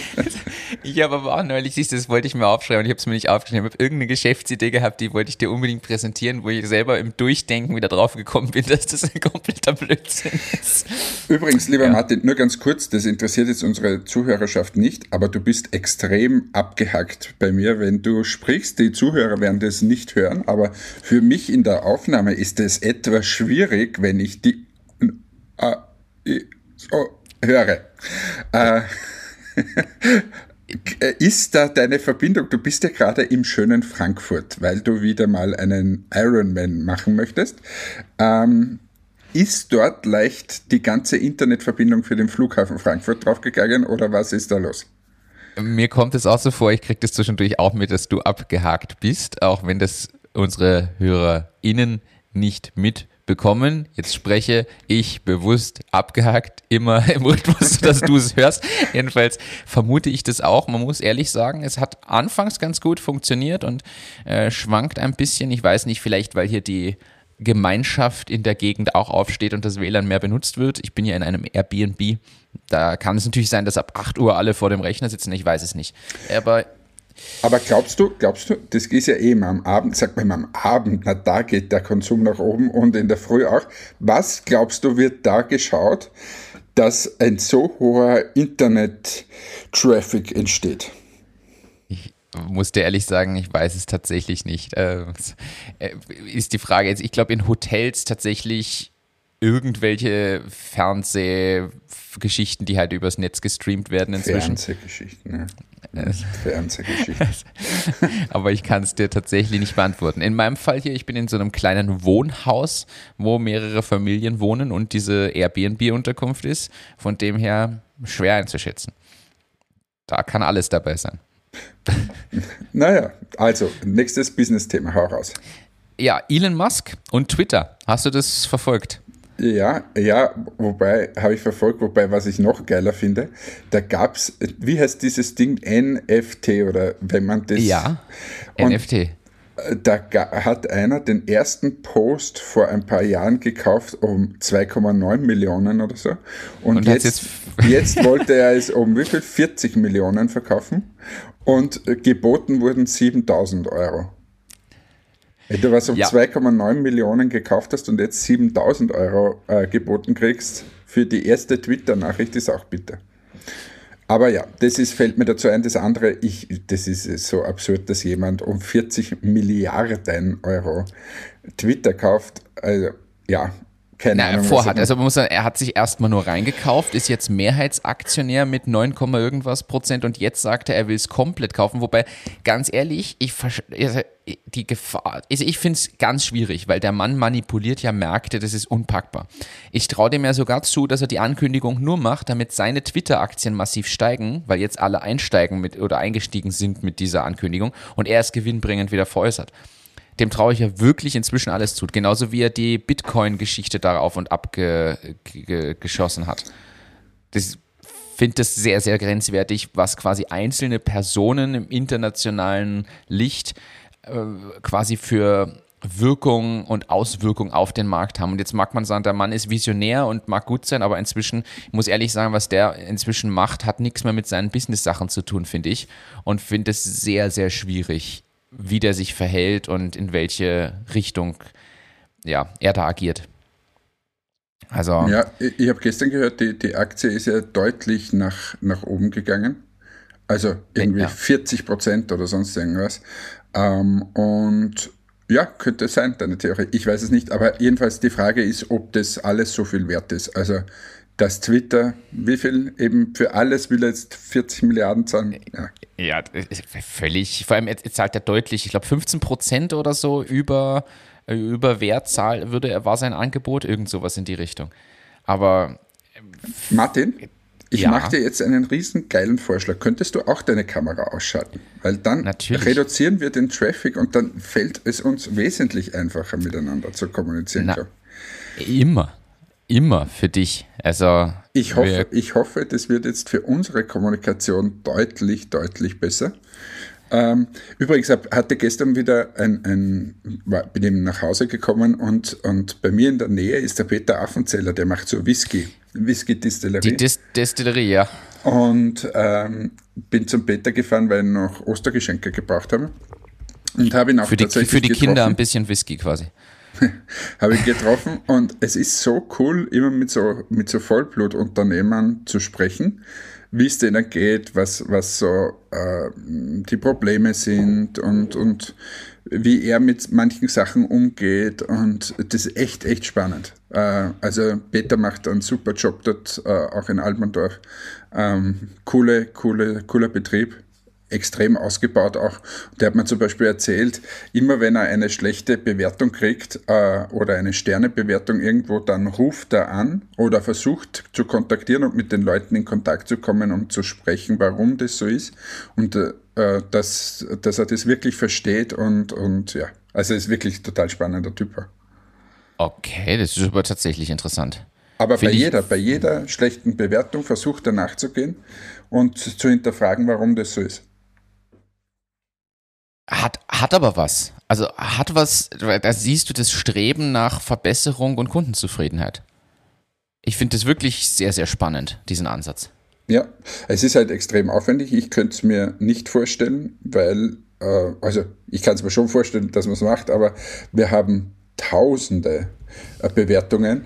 Ich habe aber auch neulich, das wollte ich mir aufschreiben und ich habe es mir nicht aufgeschrieben. Ich habe irgendeine Geschäftsidee gehabt, die wollte ich dir unbedingt präsentieren, wo ich selber im Durchdenken wieder drauf gekommen bin, dass das ein kompletter Blödsinn ist. Übrigens, lieber ja. Martin, nur ganz kurz, das interessiert jetzt unsere Zuhörerschaft nicht, aber du bist extrem abgehackt bei mir, wenn du sprichst. Die Zuhörer werden das nicht hören, aber für mich in der Aufnahme ist es etwas schwierig, wenn ich die äh, so höre. Äh, ist da deine Verbindung? Du bist ja gerade im schönen Frankfurt, weil du wieder mal einen Ironman machen möchtest. Ähm, ist dort leicht die ganze Internetverbindung für den Flughafen Frankfurt draufgegangen oder was ist da los? Mir kommt es auch so vor, ich kriege das zwischendurch auch mit, dass du abgehakt bist, auch wenn das unsere HörerInnen nicht mitbekommen. Jetzt spreche ich bewusst abgehakt, immer im Rhythmus, dass du es hörst. Jedenfalls vermute ich das auch. Man muss ehrlich sagen, es hat anfangs ganz gut funktioniert und äh, schwankt ein bisschen. Ich weiß nicht, vielleicht weil hier die Gemeinschaft in der Gegend auch aufsteht und das WLAN mehr benutzt wird. Ich bin ja in einem Airbnb. Da kann es natürlich sein, dass ab 8 Uhr alle vor dem Rechner sitzen. Ich weiß es nicht. Aber aber glaubst du, glaubst du, das ist ja eh immer am Abend, sagt man am Abend, na da geht der Konsum nach oben und in der Früh auch. Was glaubst du, wird da geschaut, dass ein so hoher Internet-Traffic entsteht? Ich muss dir ehrlich sagen, ich weiß es tatsächlich nicht. Äh, äh, ist die Frage jetzt, ich glaube in Hotels tatsächlich irgendwelche Fernsehgeschichten, die halt übers Netz gestreamt werden inzwischen. Fernsehgeschichten, ja. Fernsehgeschichte. Aber ich kann es dir tatsächlich nicht beantworten. In meinem Fall hier, ich bin in so einem kleinen Wohnhaus, wo mehrere Familien wohnen und diese Airbnb-Unterkunft ist. Von dem her schwer einzuschätzen. Da kann alles dabei sein. Naja, also nächstes Business-Thema, hau raus. Ja, Elon Musk und Twitter. Hast du das verfolgt? Ja, ja, wobei, habe ich verfolgt, wobei, was ich noch geiler finde, da gab es, wie heißt dieses Ding, NFT oder wenn man das. Ja, NFT. Äh, da hat einer den ersten Post vor ein paar Jahren gekauft um 2,9 Millionen oder so. Und, und jetzt, jetzt, jetzt wollte er es um wie viel? 40 Millionen verkaufen. Und geboten wurden 7000 Euro. Wenn du was um ja. 2,9 Millionen gekauft hast und jetzt 7000 Euro äh, geboten kriegst, für die erste Twitter-Nachricht ist auch bitter. Aber ja, das ist, fällt mir dazu ein. Das andere, ich, das ist so absurd, dass jemand um 40 Milliarden Euro Twitter kauft. Also, ja, keine Na, Ahnung. Vorhat. Also man muss sagen, er hat sich erstmal nur reingekauft, ist jetzt Mehrheitsaktionär mit 9, irgendwas Prozent und jetzt sagt er, er will es komplett kaufen. Wobei, ganz ehrlich, ich also die Gefahr, also ich finde es ganz schwierig, weil der Mann manipuliert ja Märkte, das ist unpackbar. Ich traue dem ja sogar zu, dass er die Ankündigung nur macht, damit seine Twitter-Aktien massiv steigen, weil jetzt alle einsteigen mit oder eingestiegen sind mit dieser Ankündigung und er es gewinnbringend wieder veräußert dem traue ich ja wirklich inzwischen alles zu. Genauso wie er die Bitcoin-Geschichte darauf und ab ge, ge, geschossen hat. Ich finde das sehr, sehr grenzwertig, was quasi einzelne Personen im internationalen Licht äh, quasi für Wirkung und Auswirkung auf den Markt haben. Und jetzt mag man sagen, der Mann ist visionär und mag gut sein, aber inzwischen, ich muss ehrlich sagen, was der inzwischen macht, hat nichts mehr mit seinen Business-Sachen zu tun, finde ich. Und finde es sehr, sehr schwierig, wie der sich verhält und in welche Richtung ja, er da agiert. Also. Ja, ich habe gestern gehört, die, die Aktie ist ja deutlich nach, nach oben gegangen. Also irgendwie ja. 40 Prozent oder sonst irgendwas. Ähm, und ja, könnte sein, deine Theorie. Ich weiß es nicht, aber jedenfalls die Frage ist, ob das alles so viel wert ist. Also dass Twitter, wie viel eben für alles will jetzt 40 Milliarden zahlen? Ja, ja völlig. Vor allem, jetzt zahlt er deutlich, ich glaube 15 Prozent oder so über, äh, über Wertzahl würde er, war sein Angebot, irgend sowas in die Richtung. Aber. Äh, Martin, ich ja. mache dir jetzt einen riesen geilen Vorschlag. Könntest du auch deine Kamera ausschalten? Weil dann Natürlich. reduzieren wir den Traffic und dann fällt es uns wesentlich einfacher miteinander zu kommunizieren. Na, immer immer für dich. Also ich hoffe, ich hoffe, das wird jetzt für unsere Kommunikation deutlich, deutlich besser. Ähm, übrigens hatte gestern wieder ein, ein, bin eben nach Hause gekommen und, und bei mir in der Nähe ist der Peter Affenzeller, der macht so Whisky, Whisky-Distillerie. Die Dis Distillerie, ja. Und ähm, bin zum Peter gefahren, weil ich noch Ostergeschenke gebraucht habe. Und habe ihn auch für die, tatsächlich Für die getroffen. Kinder ein bisschen Whisky quasi. habe ich getroffen und es ist so cool, immer mit so, mit so Vollblutunternehmern zu sprechen, wie es denen geht, was, was so äh, die Probleme sind und, und wie er mit manchen Sachen umgeht und das ist echt, echt spannend. Äh, also Peter macht einen super Job dort, äh, auch in Altmanndorf. Ähm, coole, coole, cooler Betrieb extrem ausgebaut auch. Der hat mir zum Beispiel erzählt, immer wenn er eine schlechte Bewertung kriegt äh, oder eine Sternebewertung irgendwo, dann ruft er an oder versucht zu kontaktieren und mit den Leuten in Kontakt zu kommen, um zu sprechen, warum das so ist und äh, dass, dass er das wirklich versteht und, und ja, also ist wirklich total spannender Typ. Okay, das ist aber tatsächlich interessant. Aber bei jeder, bei jeder schlechten Bewertung versucht er nachzugehen und zu hinterfragen, warum das so ist. Hat, hat aber was. Also hat was, da siehst du das Streben nach Verbesserung und Kundenzufriedenheit. Ich finde das wirklich sehr, sehr spannend, diesen Ansatz. Ja, es ist halt extrem aufwendig. Ich könnte es mir nicht vorstellen, weil, äh, also ich kann es mir schon vorstellen, dass man es macht, aber wir haben tausende äh, Bewertungen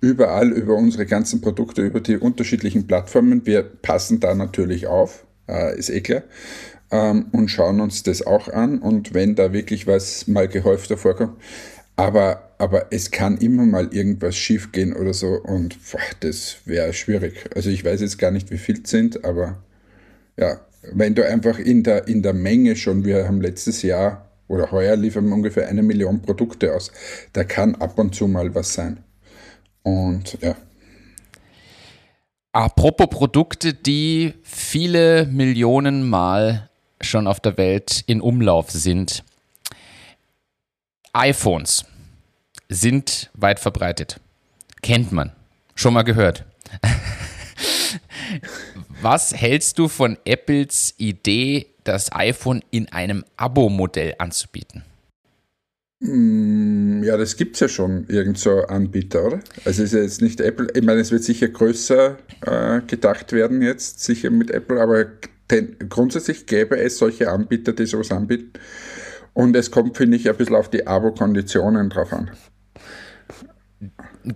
überall über unsere ganzen Produkte, über die unterschiedlichen Plattformen. Wir passen da natürlich auf, äh, ist eh klar ähm, und schauen uns das auch an. Und wenn da wirklich was mal gehäufter vorkommt, aber, aber es kann immer mal irgendwas schiefgehen oder so und boah, das wäre schwierig. Also ich weiß jetzt gar nicht, wie viel es sind, aber ja, wenn du einfach in der, in der Menge schon, wir haben letztes Jahr oder heuer liefern wir ungefähr eine Million Produkte aus, da kann ab und zu mal was sein. Und ja. Apropos Produkte, die viele Millionen Mal schon auf der Welt in Umlauf sind. iPhones sind weit verbreitet. Kennt man. Schon mal gehört. Was hältst du von Apples Idee, das iPhone in einem Abo-Modell anzubieten? Mm, ja, das gibt es ja schon, irgend so Anbieter, oder? Also ist ja jetzt nicht Apple, ich meine, es wird sicher größer äh, gedacht werden jetzt, sicher mit Apple, aber denn grundsätzlich gäbe es solche Anbieter, die sowas anbieten. Und es kommt, finde ich, ein bisschen auf die Abo-Konditionen drauf an.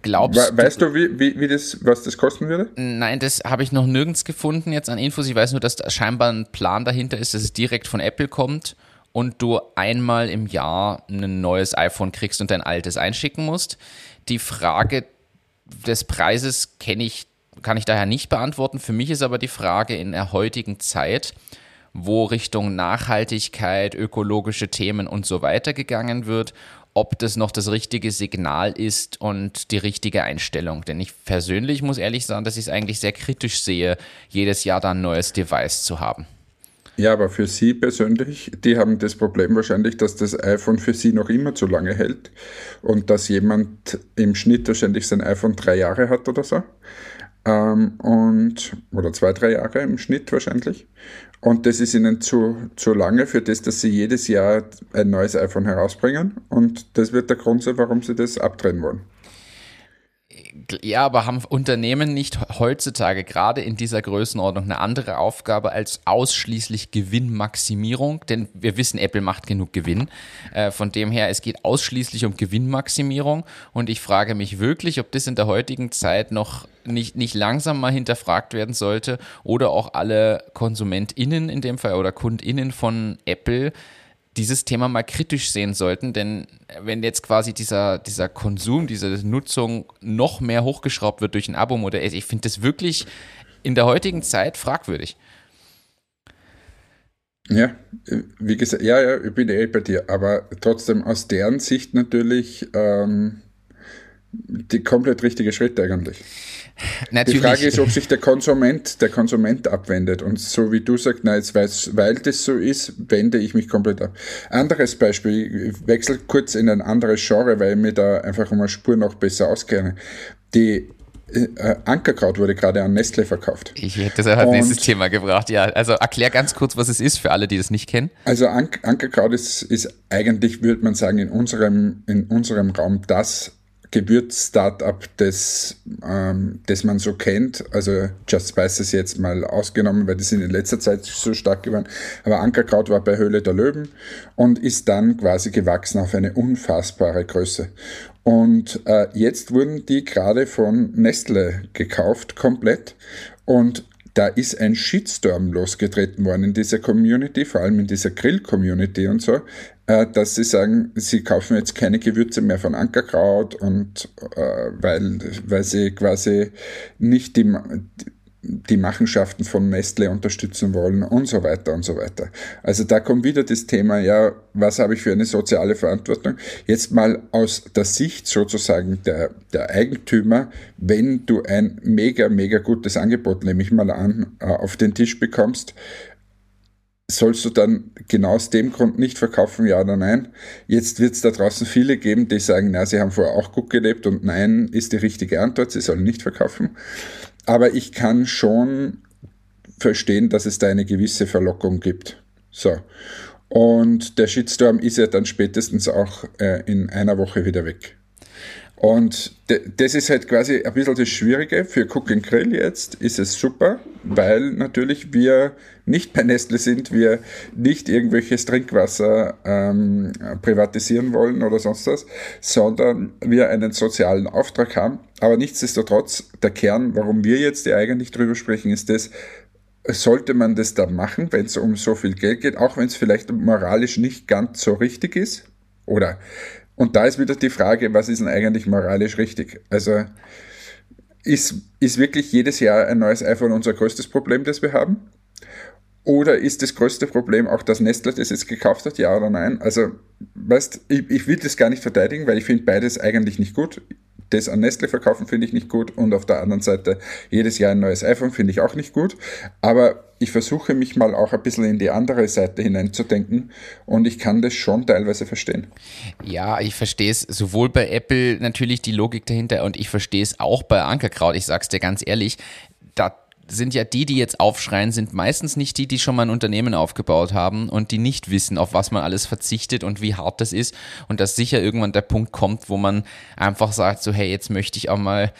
glaubst Weißt du, wie, wie, wie das, was das kosten würde? Nein, das habe ich noch nirgends gefunden jetzt an Infos. Ich weiß nur, dass da scheinbar ein Plan dahinter ist, dass es direkt von Apple kommt und du einmal im Jahr ein neues iPhone kriegst und dein altes einschicken musst. Die Frage des Preises kenne ich, kann ich daher nicht beantworten. Für mich ist aber die Frage in der heutigen Zeit, wo Richtung Nachhaltigkeit, ökologische Themen und so weiter gegangen wird, ob das noch das richtige Signal ist und die richtige Einstellung. Denn ich persönlich muss ehrlich sagen, dass ich es eigentlich sehr kritisch sehe, jedes Jahr da ein neues Device zu haben. Ja, aber für Sie persönlich, die haben das Problem wahrscheinlich, dass das iPhone für Sie noch immer zu lange hält und dass jemand im Schnitt wahrscheinlich sein iPhone drei Jahre hat oder so. Ähm, und, oder zwei, drei Jahre im Schnitt wahrscheinlich. Und das ist ihnen zu, zu lange für das, dass sie jedes Jahr ein neues iPhone herausbringen. Und das wird der Grund sein, warum sie das abdrehen wollen. Ja, aber haben Unternehmen nicht heutzutage gerade in dieser Größenordnung eine andere Aufgabe als ausschließlich Gewinnmaximierung? Denn wir wissen, Apple macht genug Gewinn. Äh, von dem her, es geht ausschließlich um Gewinnmaximierung. Und ich frage mich wirklich, ob das in der heutigen Zeit noch nicht, nicht langsam mal hinterfragt werden sollte oder auch alle KonsumentInnen in dem Fall oder KundInnen von Apple dieses Thema mal kritisch sehen sollten, denn wenn jetzt quasi dieser, dieser Konsum, diese Nutzung noch mehr hochgeschraubt wird durch ein Abo-Modell, ich finde das wirklich in der heutigen Zeit fragwürdig. Ja, wie gesagt, ja, ja, ich bin eh bei dir, aber trotzdem aus deren Sicht natürlich ähm, die komplett richtige Schritt eigentlich. Natürlich. Die Frage ist, ob sich der Konsument, der Konsument abwendet. Und so wie du sagst, na, jetzt weiß, weil das so ist, wende ich mich komplett ab. Anderes Beispiel, ich wechsle kurz in ein anderes Genre, weil ich mir da einfach um eine Spur noch besser auskenne. Die äh, Ankerkraut wurde gerade an Nestle verkauft. Ich hätte das als nächstes Thema gebracht, ja. Also erklär ganz kurz, was es ist für alle, die das nicht kennen. Also Ank Ankerkraut ist, ist eigentlich, würde man sagen, in unserem, in unserem Raum das Gewürz-Startup, das, ähm, das man so kennt. Also Just Spices jetzt mal ausgenommen, weil die sind in letzter Zeit so stark geworden. Aber Ankerkraut war bei Höhle der Löwen und ist dann quasi gewachsen auf eine unfassbare Größe. Und äh, jetzt wurden die gerade von Nestle gekauft, komplett. Und da ist ein Shitstorm losgetreten worden in dieser Community, vor allem in dieser Grill-Community und so, dass sie sagen, sie kaufen jetzt keine Gewürze mehr von Ankerkraut und äh, weil, weil sie quasi nicht die, die Machenschaften von Nestle unterstützen wollen und so weiter und so weiter. Also da kommt wieder das Thema, ja, was habe ich für eine soziale Verantwortung? Jetzt mal aus der Sicht sozusagen der, der Eigentümer, wenn du ein mega, mega gutes Angebot, nehme ich mal an, äh, auf den Tisch bekommst, sollst du dann genau aus dem Grund nicht verkaufen, ja oder nein? Jetzt wird es da draußen viele geben, die sagen, na, sie haben vorher auch gut gelebt und nein ist die richtige Antwort, sie sollen nicht verkaufen. Aber ich kann schon verstehen, dass es da eine gewisse Verlockung gibt. So. Und der Shitstorm ist ja dann spätestens auch äh, in einer Woche wieder weg. Und das ist halt quasi ein bisschen das Schwierige. Für Cook Grill jetzt ist es super, weil natürlich wir nicht bei Nestle sind, wir nicht irgendwelches Trinkwasser ähm, privatisieren wollen oder sonst was, sondern wir einen sozialen Auftrag haben. Aber nichtsdestotrotz, der Kern, warum wir jetzt ja eigentlich drüber sprechen, ist das, sollte man das da machen, wenn es um so viel Geld geht, auch wenn es vielleicht moralisch nicht ganz so richtig ist? Oder und da ist wieder die Frage, was ist denn eigentlich moralisch richtig? Also ist, ist wirklich jedes Jahr ein neues iPhone unser größtes Problem, das wir haben? Oder ist das größte Problem auch, dass Nestle das jetzt gekauft hat, ja oder nein? Also, weißt, ich, ich will das gar nicht verteidigen, weil ich finde beides eigentlich nicht gut das an Nestle verkaufen finde ich nicht gut und auf der anderen Seite jedes Jahr ein neues iPhone finde ich auch nicht gut. Aber ich versuche mich mal auch ein bisschen in die andere Seite hineinzudenken und ich kann das schon teilweise verstehen. Ja, ich verstehe es sowohl bei Apple natürlich die Logik dahinter und ich verstehe es auch bei Ankerkraut. Ich sag's dir ganz ehrlich, da sind ja die, die jetzt aufschreien, sind meistens nicht die, die schon mal ein Unternehmen aufgebaut haben und die nicht wissen, auf was man alles verzichtet und wie hart das ist und dass sicher irgendwann der Punkt kommt, wo man einfach sagt, so hey, jetzt möchte ich auch mal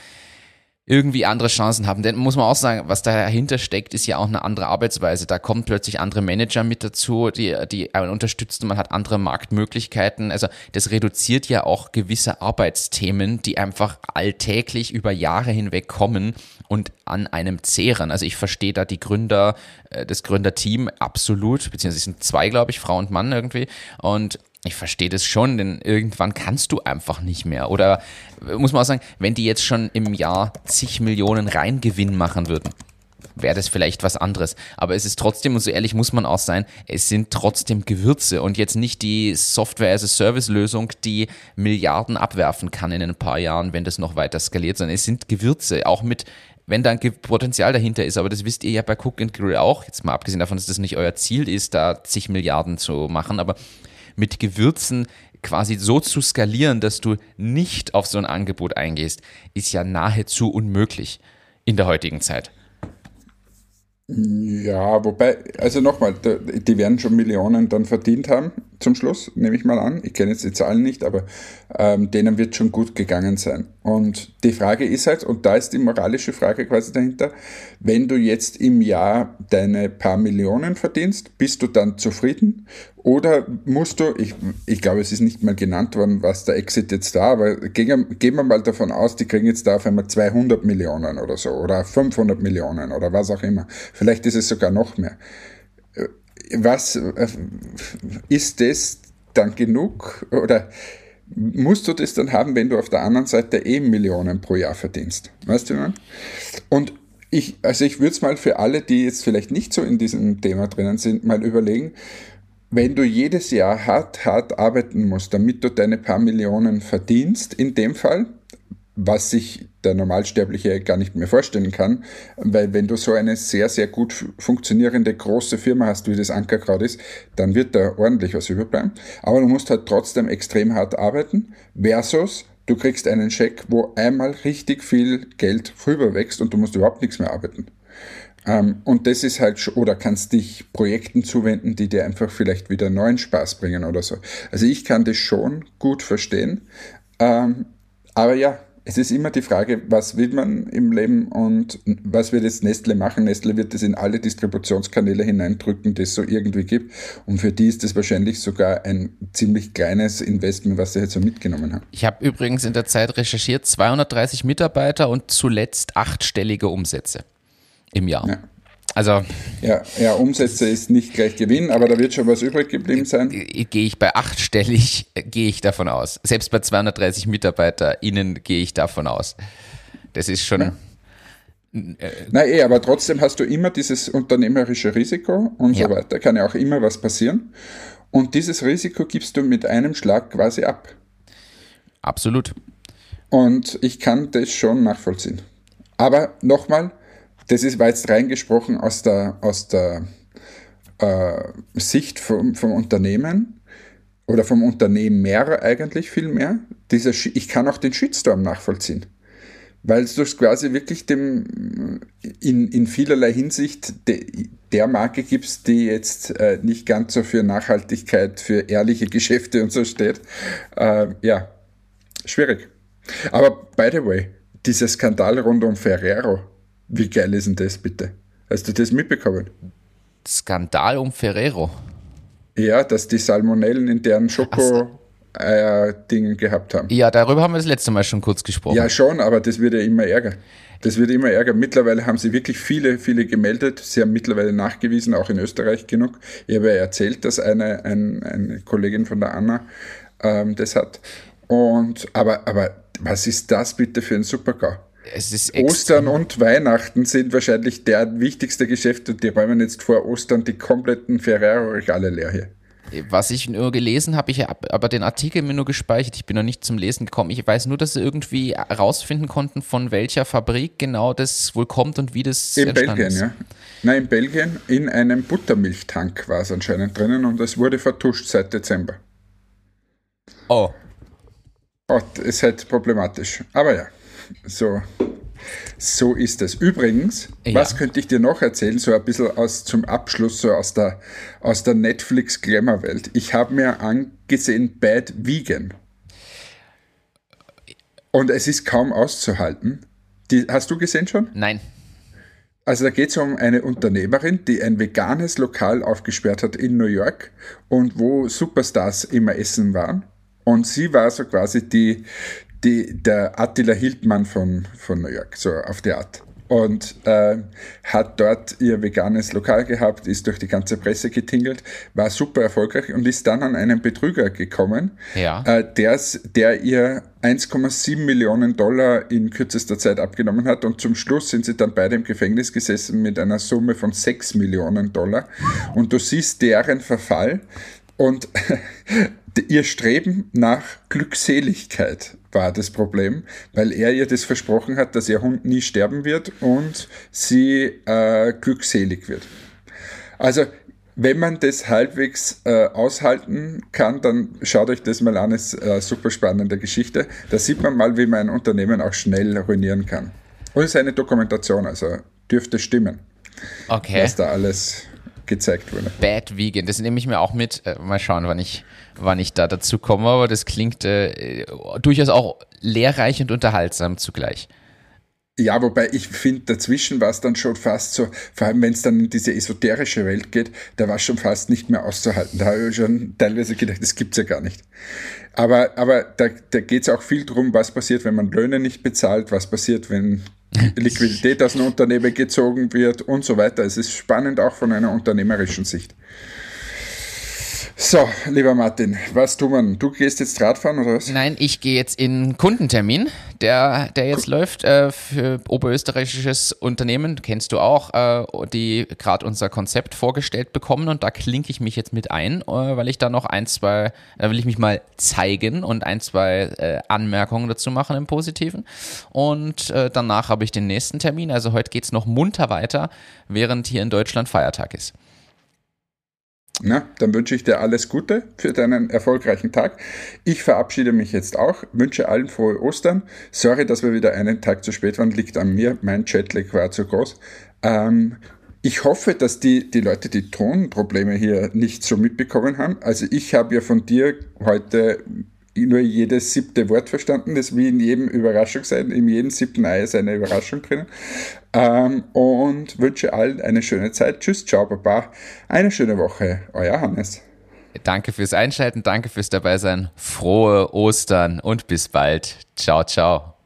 irgendwie andere Chancen haben. Denn muss man auch sagen, was dahinter steckt, ist ja auch eine andere Arbeitsweise. Da kommen plötzlich andere Manager mit dazu, die, die unterstützen, man hat andere Marktmöglichkeiten. Also das reduziert ja auch gewisse Arbeitsthemen, die einfach alltäglich über Jahre hinweg kommen und an einem zehren. Also ich verstehe da die Gründer, äh, das Gründerteam absolut, beziehungsweise es sind zwei, glaube ich, Frau und Mann irgendwie. Und ich verstehe das schon, denn irgendwann kannst du einfach nicht mehr. Oder muss man auch sagen, wenn die jetzt schon im Jahr zig Millionen Reingewinn machen würden, wäre das vielleicht was anderes. Aber es ist trotzdem, und so ehrlich muss man auch sein, es sind trotzdem Gewürze und jetzt nicht die Software-as-a-Service-Lösung, die Milliarden abwerfen kann in ein paar Jahren, wenn das noch weiter skaliert, sondern es sind Gewürze, auch mit wenn da ein Potenzial dahinter ist, aber das wisst ihr ja bei Cook and Grill auch, jetzt mal abgesehen davon, dass das nicht euer Ziel ist, da zig Milliarden zu machen, aber mit Gewürzen quasi so zu skalieren, dass du nicht auf so ein Angebot eingehst, ist ja nahezu unmöglich in der heutigen Zeit. Ja, wobei, also nochmal, die werden schon Millionen dann verdient haben zum Schluss, nehme ich mal an. Ich kenne jetzt die Zahlen nicht, aber ähm, denen wird schon gut gegangen sein. Und die Frage ist halt, und da ist die moralische Frage quasi dahinter, wenn du jetzt im Jahr deine paar Millionen verdienst, bist du dann zufrieden? Oder musst du, ich, ich glaube, es ist nicht mal genannt worden, was der Exit jetzt da, aber gehen, gehen wir mal davon aus, die kriegen jetzt da auf einmal 200 Millionen oder so, oder 500 Millionen oder was auch immer. Vielleicht ist es sogar noch mehr was äh, ist das dann genug oder musst du das dann haben, wenn du auf der anderen Seite eh Millionen pro Jahr verdienst? Weißt du, man? Und ich, also ich würde es mal für alle, die jetzt vielleicht nicht so in diesem Thema drinnen sind, mal überlegen, wenn du jedes Jahr hart, hart arbeiten musst, damit du deine paar Millionen verdienst, in dem Fall, was sich der Normalsterbliche gar nicht mehr vorstellen kann, weil wenn du so eine sehr, sehr gut funktionierende große Firma hast, wie das Ankerkraut ist, dann wird da ordentlich was überbleiben. Aber du musst halt trotzdem extrem hart arbeiten, versus du kriegst einen Scheck, wo einmal richtig viel Geld rüberwächst und du musst überhaupt nichts mehr arbeiten. Ähm, und das ist halt, oder kannst dich Projekten zuwenden, die dir einfach vielleicht wieder neuen Spaß bringen oder so. Also ich kann das schon gut verstehen. Ähm, aber ja, es ist immer die Frage, was will man im Leben und was wird jetzt Nestle machen? Nestle wird das in alle Distributionskanäle hineindrücken, die es so irgendwie gibt. Und für die ist das wahrscheinlich sogar ein ziemlich kleines Investment, was sie jetzt so mitgenommen haben. Ich habe übrigens in der Zeit recherchiert, 230 Mitarbeiter und zuletzt achtstellige Umsätze im Jahr. Ja. Also. Ja, ja, Umsätze ist nicht gleich Gewinn, aber da wird schon was übrig geblieben sein. Gehe ich bei achtstellig, gehe ich davon aus. Selbst bei 230 MitarbeiterInnen gehe ich davon aus. Das ist schon. Ja. Äh, Na eh, aber trotzdem hast du immer dieses unternehmerische Risiko und ja. so weiter. Kann ja auch immer was passieren. Und dieses Risiko gibst du mit einem Schlag quasi ab. Absolut. Und ich kann das schon nachvollziehen. Aber nochmal, das ist, war jetzt reingesprochen aus der, aus der äh, Sicht vom, vom Unternehmen oder vom Unternehmer eigentlich viel mehr. Dieser, ich kann auch den Shitstorm nachvollziehen. Weil du quasi wirklich dem in, in vielerlei Hinsicht de, der Marke gibst, die jetzt äh, nicht ganz so für Nachhaltigkeit, für ehrliche Geschäfte und so steht. Äh, ja, schwierig. Aber by the way, dieser Skandal rund um Ferrero, wie geil ist denn das bitte? Hast du das mitbekommen? Skandal um Ferrero. Ja, dass die Salmonellen in deren Schoko Eier Dingen gehabt haben. Ja, darüber haben wir das letzte Mal schon kurz gesprochen. Ja, schon, aber das wird ja immer ärger. Das wird immer ärger. Mittlerweile haben sie wirklich viele, viele gemeldet. Sie haben mittlerweile nachgewiesen, auch in Österreich genug. Ich habe ja erzählt, dass eine, ein, eine Kollegin von der Anna ähm, das hat. Und, aber, aber was ist das bitte für ein Supergau? Ostern und Weihnachten sind wahrscheinlich der wichtigste Geschäft und die räumen jetzt vor Ostern die kompletten Ferrero-Regale leer hier. Was ich nur gelesen habe, ich habe aber den Artikel mir nur gespeichert, ich bin noch nicht zum Lesen gekommen. Ich weiß nur, dass sie irgendwie herausfinden konnten, von welcher Fabrik genau das wohl kommt und wie das In Belgien, ist. ja. Nein, in Belgien in einem Buttermilchtank war es anscheinend drinnen und es wurde vertuscht seit Dezember. Oh. Oh, ist halt problematisch. Aber ja. So, so ist es. Übrigens, ja. was könnte ich dir noch erzählen, so ein bisschen aus, zum Abschluss, so aus der, aus der Netflix-Glamour-Welt. Ich habe mir angesehen Bad Vegan. Und es ist kaum auszuhalten. Die hast du gesehen schon? Nein. Also da geht es um eine Unternehmerin, die ein veganes Lokal aufgesperrt hat in New York und wo Superstars immer essen waren. Und sie war so quasi die, die, der Attila Hildmann von, von New York, so auf die Art und äh, hat dort ihr veganes Lokal gehabt, ist durch die ganze Presse getingelt, war super erfolgreich und ist dann an einen Betrüger gekommen, ja. äh, der ihr 1,7 Millionen Dollar in kürzester Zeit abgenommen hat und zum Schluss sind sie dann beide im Gefängnis gesessen mit einer Summe von 6 Millionen Dollar und du siehst deren Verfall und ihr Streben nach Glückseligkeit war das Problem, weil er ihr das versprochen hat, dass ihr Hund nie sterben wird und sie äh, glückselig wird. Also wenn man das halbwegs äh, aushalten kann, dann schaut euch das mal an, ist eine super spannende Geschichte. Da sieht man mal, wie man ein Unternehmen auch schnell ruinieren kann. Und es ist eine Dokumentation, also dürfte stimmen. Okay. Was da alles gezeigt wurde. Bad Vegan, das nehme ich mir auch mit. Äh, mal schauen, wann ich, wann ich da dazu komme, aber das klingt äh, durchaus auch lehrreich und unterhaltsam zugleich. Ja, wobei ich finde, dazwischen war es dann schon fast so, vor allem wenn es dann in diese esoterische Welt geht, da war es schon fast nicht mehr auszuhalten. Da habe ich schon teilweise gedacht, das gibt es ja gar nicht. Aber, aber da, da geht es auch viel darum, was passiert, wenn man Löhne nicht bezahlt, was passiert, wenn Liquidität aus einem Unternehmen gezogen wird und so weiter. Es ist spannend auch von einer unternehmerischen Sicht. So, lieber Martin, was tun wir? Du gehst jetzt Radfahren oder was? Nein, ich gehe jetzt in Kundentermin, der, der jetzt cool. läuft äh, für oberösterreichisches Unternehmen, kennst du auch, äh, die gerade unser Konzept vorgestellt bekommen und da klinke ich mich jetzt mit ein, äh, weil ich da noch ein, zwei, da will ich mich mal zeigen und ein, zwei äh, Anmerkungen dazu machen im Positiven. Und äh, danach habe ich den nächsten Termin, also heute geht es noch munter weiter, während hier in Deutschland Feiertag ist. Na, dann wünsche ich dir alles Gute für deinen erfolgreichen Tag. Ich verabschiede mich jetzt auch, wünsche allen frohe Ostern. Sorry, dass wir wieder einen Tag zu spät waren, liegt an mir. Mein Jetlag war zu groß. Ähm, ich hoffe, dass die, die Leute die Tonprobleme hier nicht so mitbekommen haben. Also ich habe ja von dir heute nur jedes siebte Wort verstanden. Das ist wie in jedem Überraschung sein. In jedem siebten Ei ist eine Überraschung drin. Ähm, und wünsche allen eine schöne Zeit. Tschüss, ciao, baba. Eine schöne Woche. Euer Hannes. Danke fürs Einschalten, danke fürs Dabeisein. Frohe Ostern und bis bald. Ciao, ciao.